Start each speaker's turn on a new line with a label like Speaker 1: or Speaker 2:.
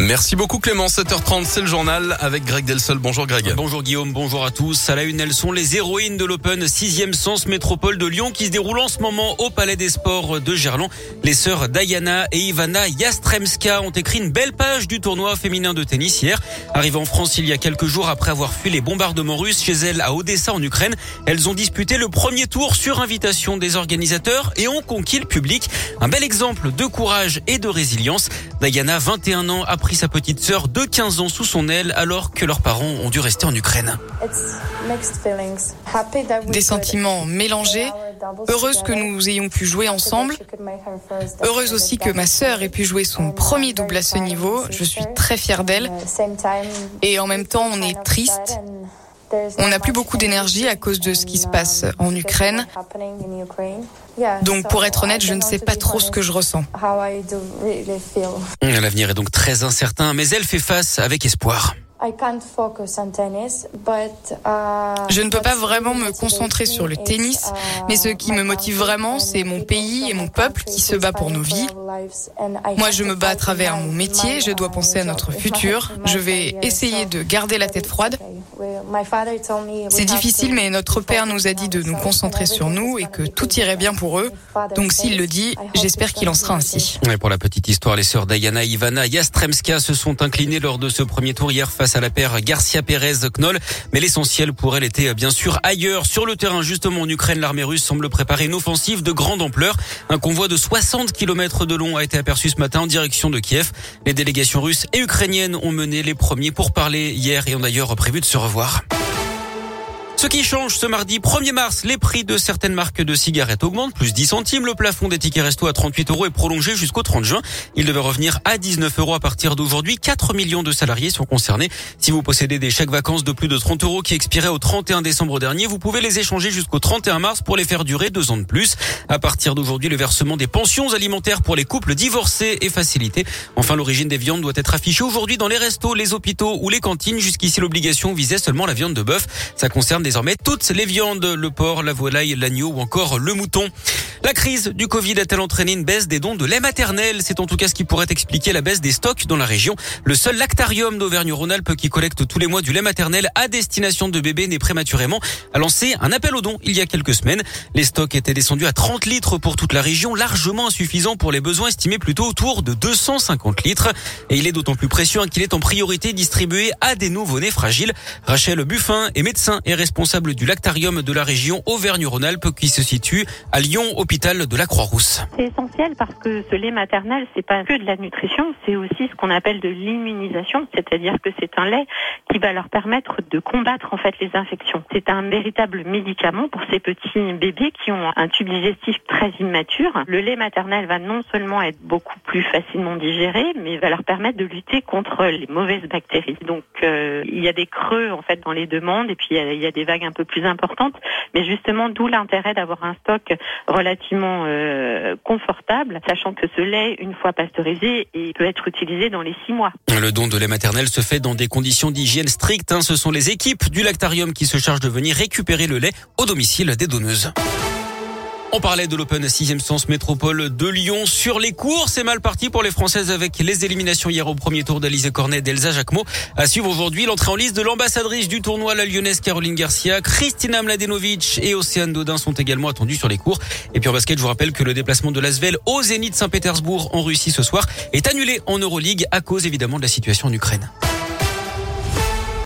Speaker 1: Merci beaucoup Clément. 7h30, c'est le journal avec Greg Delsol. Bonjour Greg.
Speaker 2: Bonjour Guillaume, bonjour à tous. À la une, elles sont les héroïnes de l'Open 6e Sens Métropole de Lyon qui se déroule en ce moment au Palais des Sports de Gerland. Les sœurs Diana et Ivana Yastremska ont écrit une belle page du tournoi féminin de tennis hier. Arrivées en France il y a quelques jours après avoir fui les bombardements russes chez elles à Odessa en Ukraine, elles ont disputé le premier tour sur invitation des organisateurs et ont conquis le public. Un bel exemple de courage et de résilience. Diana, 21 ans, a pris sa petite sœur de 15 ans sous son aile alors que leurs parents ont dû rester en Ukraine.
Speaker 3: Des sentiments mélangés. Heureuse que nous ayons pu jouer ensemble. Heureuse aussi que ma sœur ait pu jouer son premier double à ce niveau. Je suis très fière d'elle. Et en même temps, on est triste. On n'a plus beaucoup d'énergie à cause de ce qui se passe en Ukraine. Donc pour être honnête, je ne sais pas trop ce que je ressens.
Speaker 2: L'avenir est donc très incertain, mais elle fait face avec espoir.
Speaker 3: Je ne peux pas vraiment me concentrer sur le tennis, mais ce qui me motive vraiment, c'est mon pays et mon peuple qui se bat pour nos vies. Moi, je me bats à travers mon métier, je dois penser à notre futur, je vais essayer de garder la tête froide. C'est difficile, mais notre père nous a dit de nous concentrer sur nous et que tout irait bien pour eux. Donc s'il le dit, j'espère qu'il en sera ainsi.
Speaker 2: Et pour la petite histoire, les sœurs Diana et Ivana Yastremska se sont inclinées lors de ce premier tour hier face à la paire Garcia Pérez Knoll. Mais l'essentiel pour elle était bien sûr ailleurs. Sur le terrain, justement, en Ukraine, l'armée russe semble préparer une offensive de grande ampleur. Un convoi de 60 km de long a été aperçu ce matin en direction de Kiev. Les délégations russes et ukrainiennes ont mené les premiers pour parler hier et ont d'ailleurs prévu de se revoir. Ce qui change ce mardi 1er mars, les prix de certaines marques de cigarettes augmentent, plus 10 centimes. Le plafond des tickets resto à 38 euros est prolongé jusqu'au 30 juin. Il devait revenir à 19 euros à partir d'aujourd'hui. 4 millions de salariés sont concernés. Si vous possédez des chèques vacances de plus de 30 euros qui expiraient au 31 décembre dernier, vous pouvez les échanger jusqu'au 31 mars pour les faire durer deux ans de plus. À partir d'aujourd'hui, le versement des pensions alimentaires pour les couples divorcés est facilité. Enfin, l'origine des viandes doit être affichée aujourd'hui dans les restos, les hôpitaux ou les cantines. Jusqu'ici, l'obligation visait seulement la viande de bœuf. Ça concerne désormais toutes les viandes, le porc, la volaille, l'agneau ou encore le mouton. La crise du Covid a-t-elle entraîné une baisse des dons de lait maternel? C'est en tout cas ce qui pourrait expliquer la baisse des stocks dans la région. Le seul lactarium d'Auvergne-Rhône-Alpes qui collecte tous les mois du lait maternel à destination de bébés nés prématurément a lancé un appel aux dons il y a quelques semaines. Les stocks étaient descendus à 30 litres pour toute la région, largement insuffisant pour les besoins estimés plutôt autour de 250 litres. Et il est d'autant plus précieux qu'il est en priorité distribué à des nouveau-nés fragiles. Rachel Buffin est médecin et responsable du lactarium de la région Auvergne-Rhône-Alpes qui se situe à Lyon,
Speaker 4: C'est essentiel parce que ce lait maternel, c'est pas que de la nutrition, c'est aussi ce qu'on appelle de l'immunisation, c'est-à-dire que c'est un lait qui va leur permettre de combattre en fait les infections. C'est un véritable médicament pour ces petits bébés qui ont un tube digestif très immature. Le lait maternel va non seulement être beaucoup plus facilement digéré, mais va leur permettre de lutter contre les mauvaises bactéries. Donc euh, il y a des creux en fait dans les demandes et puis il y a, des vagues un peu plus importantes, mais justement d'où l'intérêt d'avoir un stock euh, confortable, sachant que ce lait, une fois pasteurisé, il peut être utilisé dans les six mois.
Speaker 2: Le don de lait maternel se fait dans des conditions d'hygiène strictes. Hein. Ce sont les équipes du lactarium qui se chargent de venir récupérer le lait au domicile des donneuses. On parlait de l'Open 6e sens métropole de Lyon. Sur les cours, c'est mal parti pour les Françaises avec les éliminations hier au premier tour d'Alizé Cornet et d'Elsa Jacquemot. À suivre aujourd'hui l'entrée en liste de l'ambassadrice du tournoi, la lyonnaise Caroline Garcia. Christina Mladenovic et Océane Dodin sont également attendus sur les cours. Et puis en basket, je vous rappelle que le déplacement de l'Asvel au Zénith Saint-Pétersbourg en Russie ce soir est annulé en Euroleague à cause évidemment de la situation en Ukraine.